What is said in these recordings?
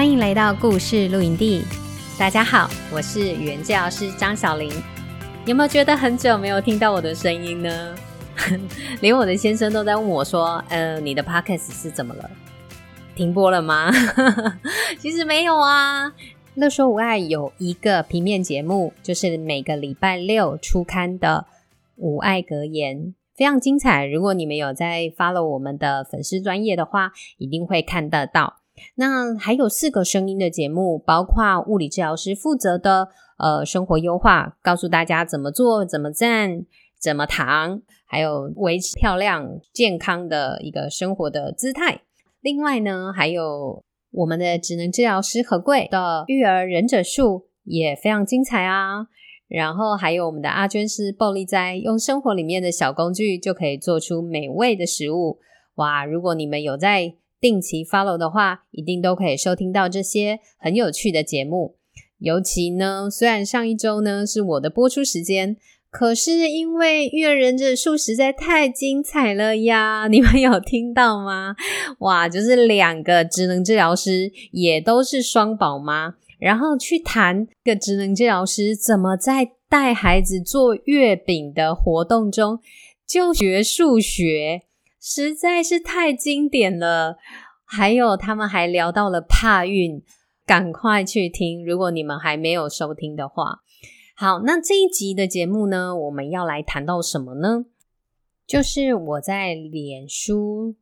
欢迎来到故事露营地，大家好，我是语言治疗师张小玲。有没有觉得很久没有听到我的声音呢？连我的先生都在问我说：“呃，你的 podcast 是怎么了？停播了吗？” 其实没有啊。乐说无爱有一个平面节目，就是每个礼拜六出刊的无爱格言，非常精彩。如果你们有在 follow 我们的粉丝专业的话，一定会看得到。那还有四个声音的节目，包括物理治疗师负责的呃生活优化，告诉大家怎么做、怎么站、怎么躺，还有维持漂亮健康的一个生活的姿态。另外呢，还有我们的职能治疗师何贵的育儿忍者术也非常精彩啊。然后还有我们的阿娟是暴力灾，用生活里面的小工具就可以做出美味的食物。哇！如果你们有在定期 follow 的话，一定都可以收听到这些很有趣的节目。尤其呢，虽然上一周呢是我的播出时间，可是因为育儿忍者术实在太精彩了呀！你们有听到吗？哇，就是两个职能治疗师，也都是双宝妈，然后去谈个职能治疗师怎么在带孩子做月饼的活动中就学数学。实在是太经典了，还有他们还聊到了帕运，赶快去听，如果你们还没有收听的话。好，那这一集的节目呢，我们要来谈到什么呢？就是我在脸书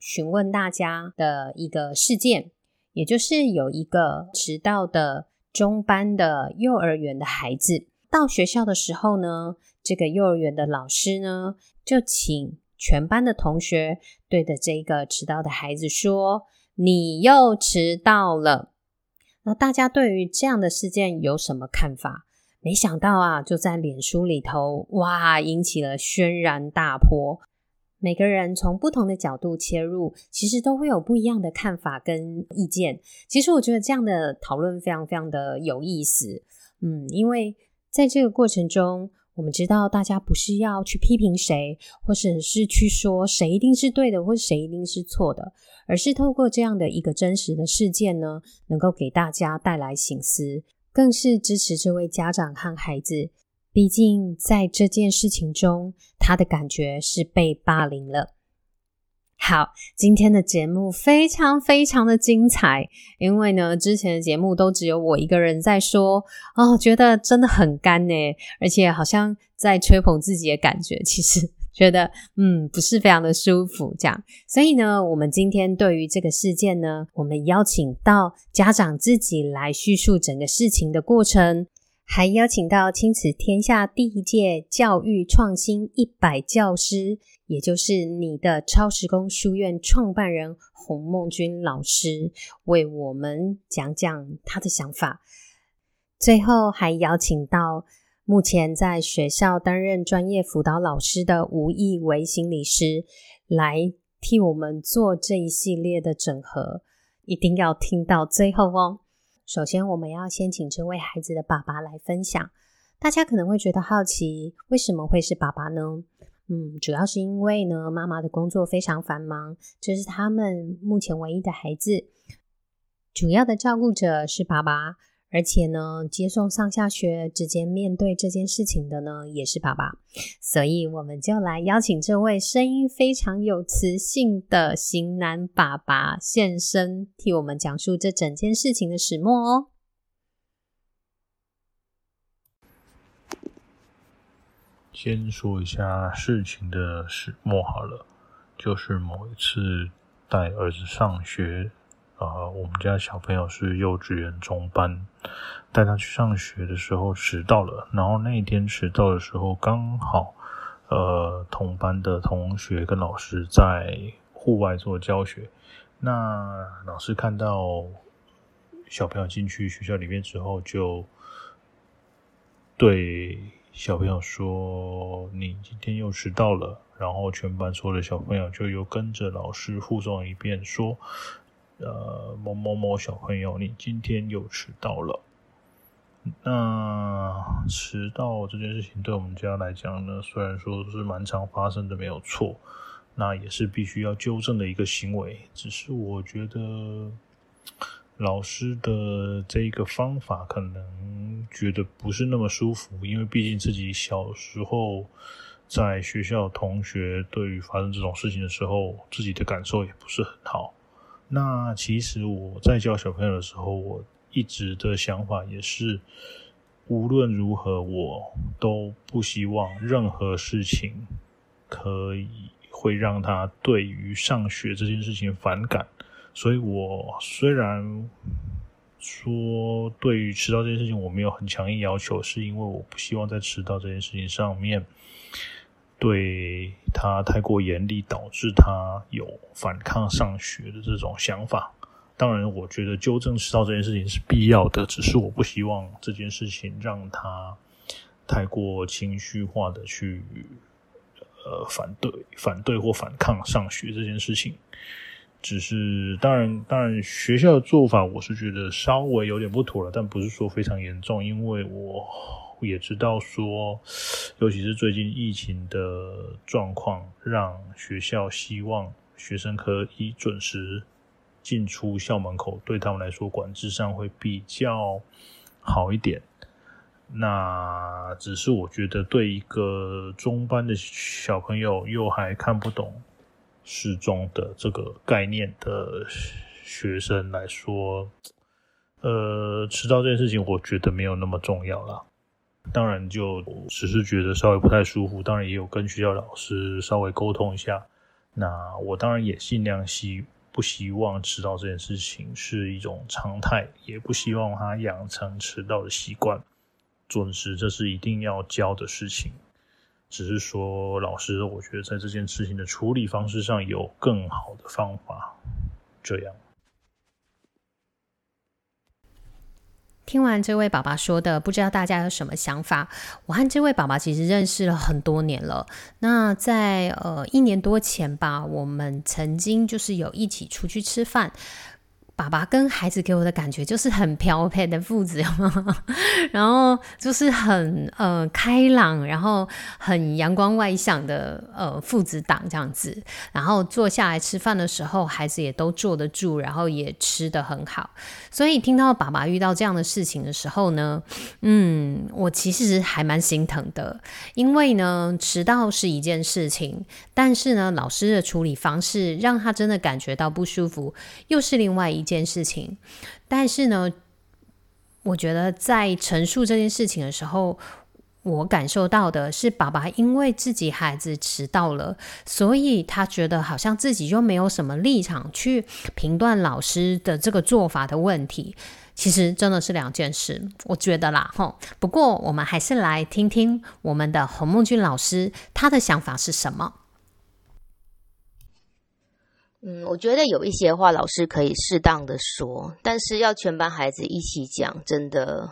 询问大家的一个事件，也就是有一个迟到的中班的幼儿园的孩子到学校的时候呢，这个幼儿园的老师呢就请。全班的同学对着这个迟到的孩子说：“你又迟到了。”那大家对于这样的事件有什么看法？没想到啊，就在脸书里头，哇，引起了轩然大波。每个人从不同的角度切入，其实都会有不一样的看法跟意见。其实我觉得这样的讨论非常非常的有意思。嗯，因为在这个过程中。我们知道，大家不是要去批评谁，或者是去说谁一定是对的，或谁一定是错的，而是透过这样的一个真实的事件呢，能够给大家带来醒思，更是支持这位家长和孩子。毕竟在这件事情中，他的感觉是被霸凌了。好，今天的节目非常非常的精彩，因为呢，之前的节目都只有我一个人在说，哦，觉得真的很干呢，而且好像在吹捧自己的感觉，其实觉得嗯，不是非常的舒服这样。所以呢，我们今天对于这个事件呢，我们邀请到家长自己来叙述整个事情的过程。还邀请到亲子天下第一届教育创新一百教师，也就是你的超时空书院创办人洪孟君老师，为我们讲讲他的想法。最后还邀请到目前在学校担任专业辅导老师的吴义维心理师，来替我们做这一系列的整合，一定要听到最后哦。首先，我们要先请这位孩子的爸爸来分享。大家可能会觉得好奇，为什么会是爸爸呢？嗯，主要是因为呢，妈妈的工作非常繁忙，这是他们目前唯一的孩子，主要的照顾者是爸爸。而且呢，接送上下学，直接面对这件事情的呢，也是爸爸。所以，我们就来邀请这位声音非常有磁性的型男爸爸现身，替我们讲述这整件事情的始末哦。先说一下事情的始末好了，就是某一次带儿子上学。呃，我们家小朋友是幼稚园中班，带他去上学的时候迟到了。然后那一天迟到的时候，刚好呃同班的同学跟老师在户外做教学，那老师看到小朋友进去学校里面之后，就对小朋友说：“你今天又迟到了。”然后全班所有的小朋友就又跟着老师复诵一遍，说：“呃，某某某小朋友，你今天又迟到了。”那迟到这件事情对我们家来讲呢，虽然说是蛮常发生的，没有错。那也是必须要纠正的一个行为，只是我觉得老师的这个方法可能觉得不是那么舒服，因为毕竟自己小时候在学校同学对于发生这种事情的时候，自己的感受也不是很好。那其实我在教小朋友的时候，我一直的想法也是，无论如何，我都不希望任何事情可以。会让他对于上学这件事情反感，所以我虽然说对于迟到这件事情我没有很强硬要求，是因为我不希望在迟到这件事情上面对他太过严厉，导致他有反抗上学的这种想法。当然，我觉得纠正迟到这件事情是必要的，只是我不希望这件事情让他太过情绪化的去。呃，反对、反对或反抗上学这件事情，只是当然，当然学校的做法，我是觉得稍微有点不妥了，但不是说非常严重，因为我也知道说，尤其是最近疫情的状况，让学校希望学生可以准时进出校门口，对他们来说管制上会比较好一点。那只是我觉得，对一个中班的小朋友又还看不懂时钟的这个概念的学生来说，呃，迟到这件事情，我觉得没有那么重要啦。当然，就只是觉得稍微不太舒服。当然，也有跟学校老师稍微沟通一下。那我当然也尽量希不希望迟到这件事情是一种常态，也不希望他养成迟到的习惯。准时，这是一定要教的事情。只是说，老师，我觉得在这件事情的处理方式上有更好的方法。这样。听完这位爸爸说的，不知道大家有什么想法？我和这位爸爸其实认识了很多年了。那在呃一年多前吧，我们曾经就是有一起出去吃饭。爸爸跟孩子给我的感觉就是很漂配的父子，然后就是很呃开朗，然后很阳光外向的呃父子档这样子。然后坐下来吃饭的时候，孩子也都坐得住，然后也吃得很好。所以听到爸爸遇到这样的事情的时候呢，嗯，我其实还蛮心疼的，因为呢迟到是一件事情，但是呢老师的处理方式让他真的感觉到不舒服，又是另外一件。事情，但是呢，我觉得在陈述这件事情的时候，我感受到的是，爸爸因为自己孩子迟到了，所以他觉得好像自己就没有什么立场去评断老师的这个做法的问题。其实真的是两件事，我觉得啦，吼。不过我们还是来听听我们的洪梦君老师他的想法是什么。嗯，我觉得有一些话老师可以适当的说，但是要全班孩子一起讲，真的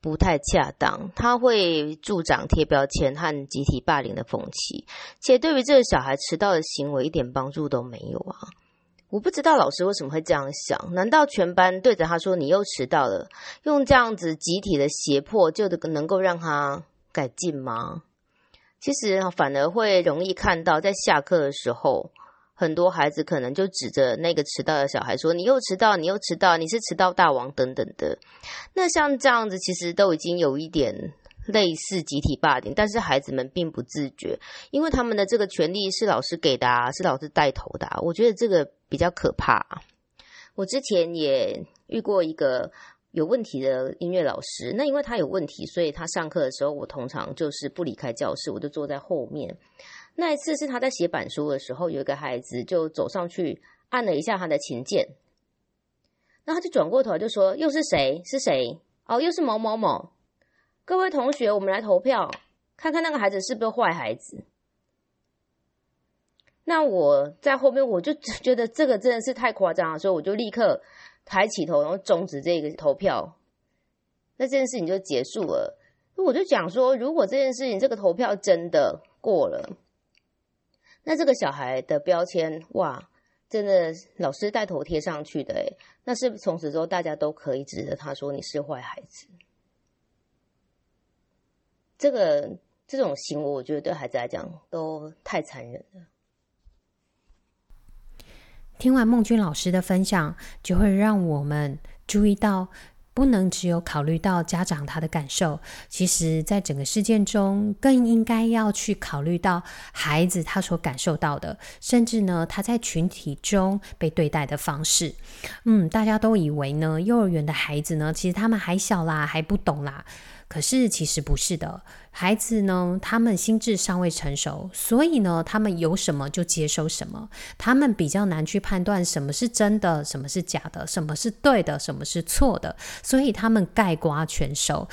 不太恰当。他会助长贴标签和集体霸凌的风气，且对于这个小孩迟到的行为一点帮助都没有啊！我不知道老师为什么会这样想？难道全班对着他说“你又迟到了”，用这样子集体的胁迫就能够让他改进吗？其实反而会容易看到，在下课的时候。很多孩子可能就指着那个迟到的小孩说：“你又迟到，你又迟到，你是迟到大王等等的。”那像这样子，其实都已经有一点类似集体霸凌，但是孩子们并不自觉，因为他们的这个权利是老师给的啊，是老师带头的啊。我觉得这个比较可怕。我之前也遇过一个有问题的音乐老师，那因为他有问题，所以他上课的时候，我通常就是不离开教室，我就坐在后面。那一次是他在写板书的时候，有一个孩子就走上去按了一下他的琴键，那他就转过头就说：“又是谁？是谁？哦，又是某某某。各位同学，我们来投票，看看那个孩子是不是坏孩子。”那我在后面我就觉得这个真的是太夸张了，所以我就立刻抬起头，然后终止这个投票。那这件事情就结束了。我就讲说，如果这件事情这个投票真的过了，那这个小孩的标签哇，真的老师带头贴上去的诶，那是不是从此之后大家都可以指着他说你是坏孩子？这个这种行为，我觉得对孩子来讲都太残忍了。听完孟君老师的分享，就会让我们注意到，不能只有考虑到家长他的感受，其实在整个事件中，更应该要去考虑到孩子他所感受到的，甚至呢，他在群体中被对待的方式。嗯，大家都以为呢，幼儿园的孩子呢，其实他们还小啦，还不懂啦。可是其实不是的，孩子呢，他们心智尚未成熟，所以呢，他们有什么就接收什么，他们比较难去判断什么是真的，什么是假的，什么是对的，什么是错的，所以他们盖瓜全收。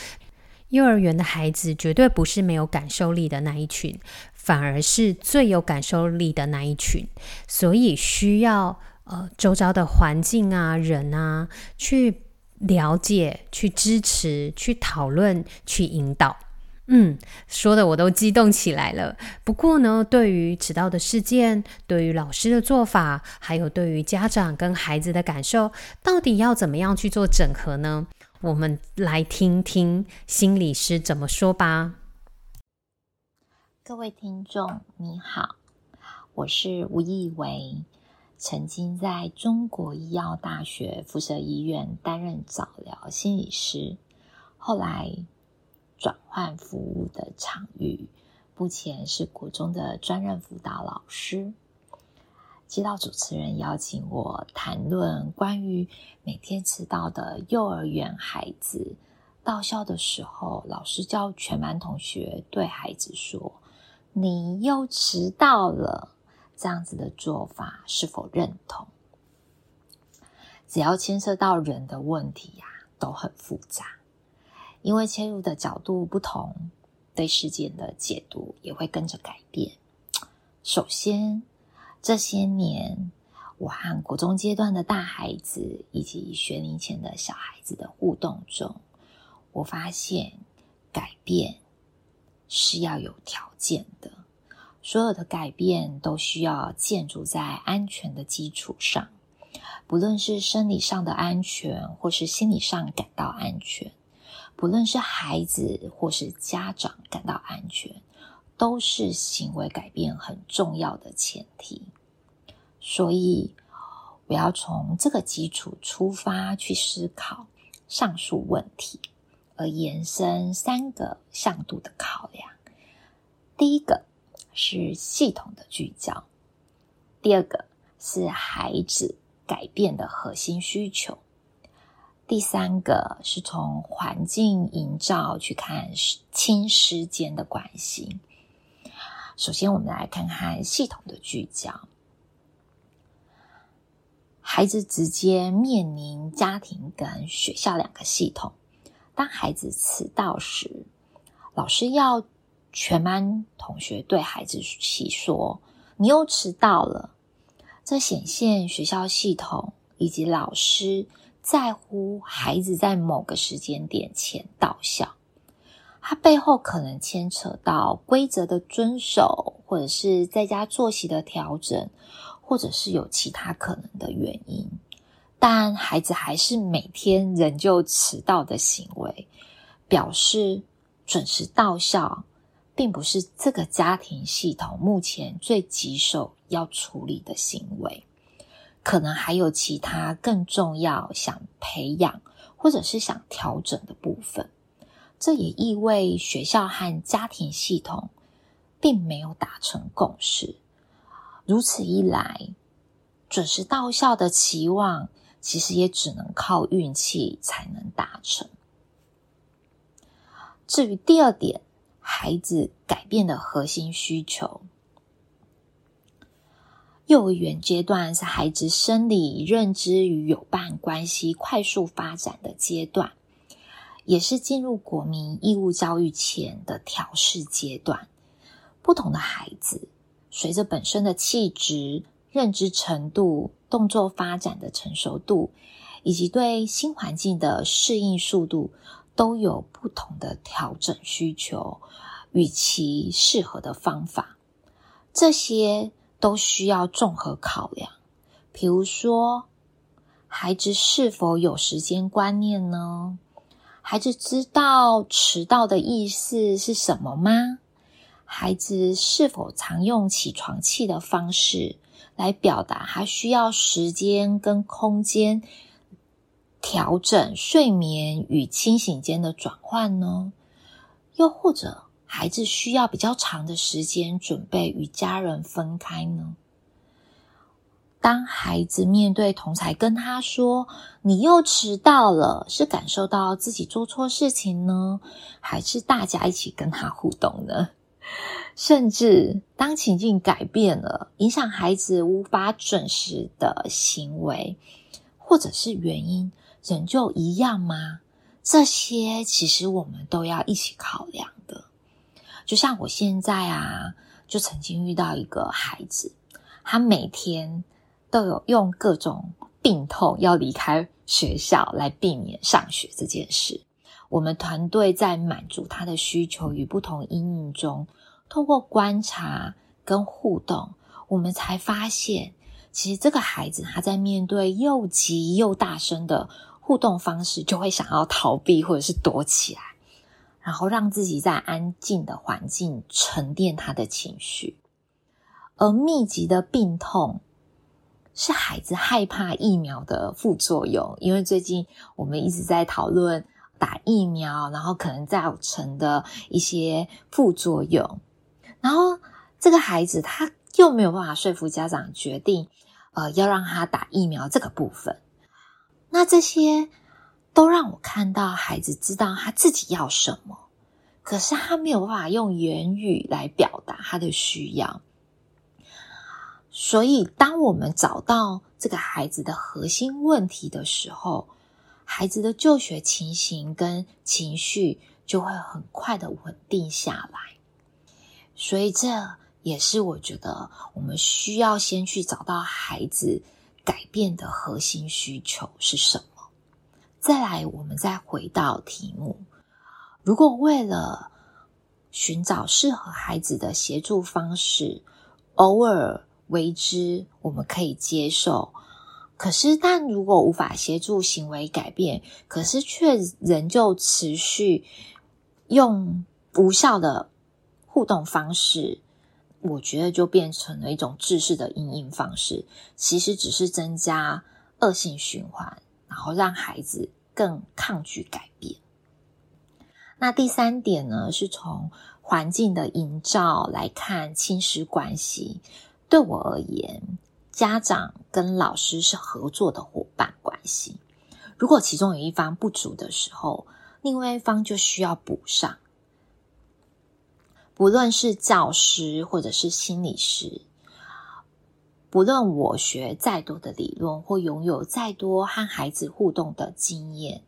幼儿园的孩子绝对不是没有感受力的那一群，反而是最有感受力的那一群，所以需要呃周遭的环境啊、人啊去。了解，去支持，去讨论，去引导。嗯，说的我都激动起来了。不过呢，对于迟到的事件，对于老师的做法，还有对于家长跟孩子的感受，到底要怎么样去做整合呢？我们来听听心理师怎么说吧。各位听众，你好，我是吴艺维。曾经在中国医药大学附设医院担任早疗心理师，后来转换服务的场域，目前是国中的专任辅导老师。接到主持人邀请我谈论关于每天迟到的幼儿园孩子，到校的时候，老师叫全班同学对孩子说：“你又迟到了。”这样子的做法是否认同？只要牵涉到人的问题呀，都很复杂，因为切入的角度不同，对事件的解读也会跟着改变。首先，这些年我和国中阶段的大孩子以及学龄前的小孩子的互动中，我发现改变是要有条件的。所有的改变都需要建筑在安全的基础上，不论是生理上的安全，或是心理上感到安全；不论是孩子或是家长感到安全，都是行为改变很重要的前提。所以，我要从这个基础出发去思考上述问题，而延伸三个向度的考量。第一个。是系统的聚焦，第二个是孩子改变的核心需求，第三个是从环境营造去看亲师间的关系。首先，我们来看看系统的聚焦。孩子直接面临家庭跟学校两个系统。当孩子迟到时，老师要。全班同学对孩子起说：“你又迟到了。”这显现学校系统以及老师在乎孩子在某个时间点前到校。它背后可能牵扯到规则的遵守，或者是在家作息的调整，或者是有其他可能的原因。但孩子还是每天仍旧迟到的行为，表示准时到校。并不是这个家庭系统目前最棘手要处理的行为，可能还有其他更重要想培养或者是想调整的部分。这也意味学校和家庭系统并没有达成共识。如此一来，准时到校的期望其实也只能靠运气才能达成。至于第二点。孩子改变的核心需求。幼儿园阶段是孩子生理、认知与友伴关系快速发展的阶段，也是进入国民义务教育前的调试阶段。不同的孩子随着本身的气质、认知程度、动作发展的成熟度，以及对新环境的适应速度，都有不同的调整需求与其适合的方法。这些都需要综合考量。比如说，孩子是否有时间观念呢？孩子知道迟到的意思是什么吗？孩子是否常用起床气的方式来表达他需要时间跟空间调整睡眠与清醒间的转换呢？又或者，孩子需要比较长的时间准备与家人分开呢？当孩子面对同才跟他说“你又迟到了”，是感受到自己做错事情呢，还是大家一起跟他互动呢？甚至当情境改变了，影响孩子无法准时的行为，或者是原因拯救一样吗？这些其实我们都要一起考量的。就像我现在啊，就曾经遇到一个孩子，他每天。都有用各种病痛要离开学校来避免上学这件事。我们团队在满足他的需求与不同阴影中，透过观察跟互动，我们才发现，其实这个孩子他在面对又急又大声的互动方式，就会想要逃避或者是躲起来，然后让自己在安静的环境沉淀他的情绪，而密集的病痛。是孩子害怕疫苗的副作用，因为最近我们一直在讨论打疫苗，然后可能造成的一些副作用。然后这个孩子他又没有办法说服家长决定，呃，要让他打疫苗这个部分。那这些都让我看到孩子知道他自己要什么，可是他没有办法用言语来表达他的需要。所以，当我们找到这个孩子的核心问题的时候，孩子的就学情形跟情绪就会很快的稳定下来。所以，这也是我觉得我们需要先去找到孩子改变的核心需求是什么。再来，我们再回到题目：如果为了寻找适合孩子的协助方式，偶尔。为之，我们可以接受。可是，但如果无法协助行为改变，可是却仍旧持续用无效的互动方式，我觉得就变成了一种制式的阴影方式。其实只是增加恶性循环，然后让孩子更抗拒改变。那第三点呢，是从环境的营造来看亲师关系。对我而言，家长跟老师是合作的伙伴关系。如果其中有一方不足的时候，另外一方就需要补上。不论是教师或者是心理师，不论我学再多的理论或拥有再多和孩子互动的经验，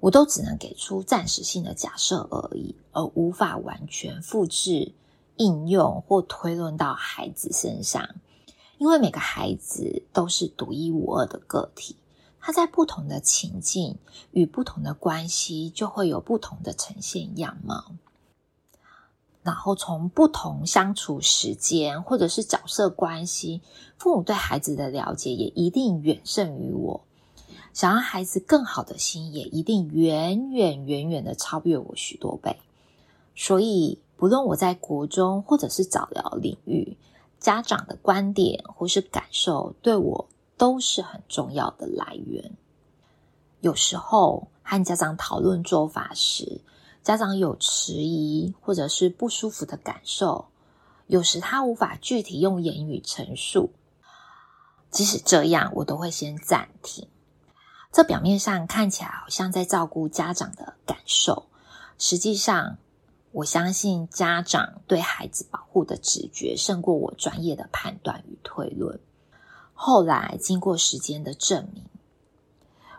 我都只能给出暂时性的假设而已，而无法完全复制。应用或推论到孩子身上，因为每个孩子都是独一无二的个体，他在不同的情境与不同的关系，就会有不同的呈现样貌。然后从不同相处时间或者是角色关系，父母对孩子的了解也一定远胜于我。想让孩子更好的心，也一定远远远远的超越我许多倍。所以。不论我在国中或者是早疗领域，家长的观点或是感受，对我都是很重要的来源。有时候和家长讨论做法时，家长有迟疑或者是不舒服的感受，有时他无法具体用言语陈述。即使这样，我都会先暂停。这表面上看起来好像在照顾家长的感受，实际上。我相信家长对孩子保护的直觉胜过我专业的判断与推论。后来经过时间的证明，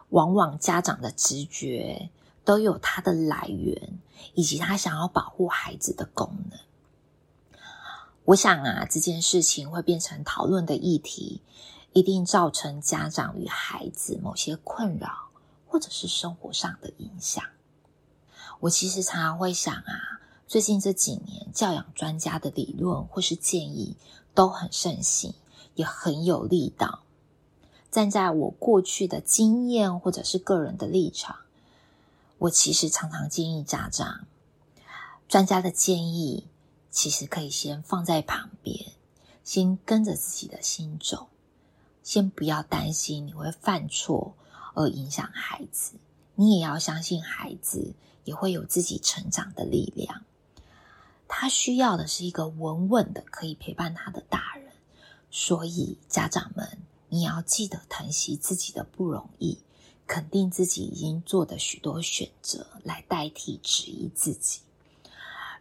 往往家长的直觉都有它的来源，以及他想要保护孩子的功能。我想啊，这件事情会变成讨论的议题，一定造成家长与孩子某些困扰，或者是生活上的影响。我其实常常会想啊，最近这几年教养专家的理论或是建议都很盛行，也很有力道。站在我过去的经验或者是个人的立场，我其实常常建议家长，专家的建议其实可以先放在旁边，先跟着自己的心走，先不要担心你会犯错而影响孩子，你也要相信孩子也会有自己成长的力量，他需要的是一个稳稳的可以陪伴他的大人，所以家长们。你要记得疼惜自己的不容易，肯定自己已经做的许多选择，来代替质疑自己。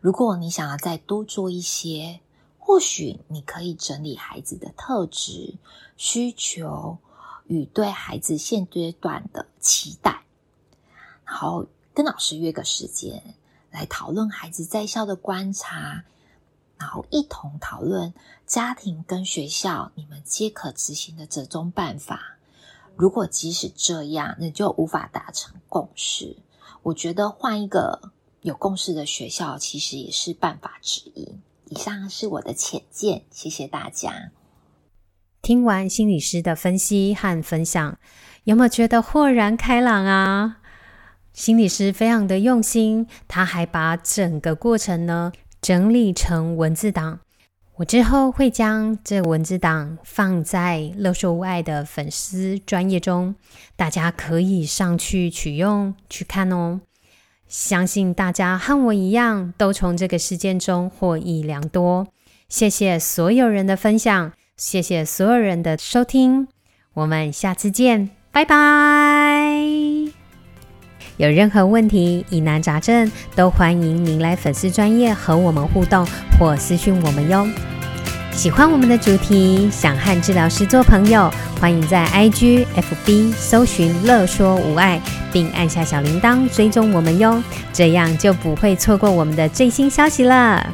如果你想要再多做一些，或许你可以整理孩子的特质、需求与对孩子现阶段的期待，然后跟老师约个时间来讨论孩子在校的观察。然后一同讨论家庭跟学校，你们皆可执行的折中办法。如果即使这样，那就无法达成共识。我觉得换一个有共识的学校，其实也是办法之一。以上是我的浅见，谢谢大家。听完心理师的分析和分享，有没有觉得豁然开朗啊？心理师非常的用心，他还把整个过程呢。整理成文字档，我之后会将这文字档放在乐说无碍的粉丝专业中，大家可以上去取用去看哦。相信大家和我一样，都从这个事件中获益良多。谢谢所有人的分享，谢谢所有人的收听，我们下次见，拜拜。有任何问题、疑难杂症，都欢迎您来粉丝专业和我们互动或私讯我们哟。喜欢我们的主题，想和治疗师做朋友，欢迎在 IG、FB 搜寻“乐说无碍”，并按下小铃铛追踪我们哟，这样就不会错过我们的最新消息了。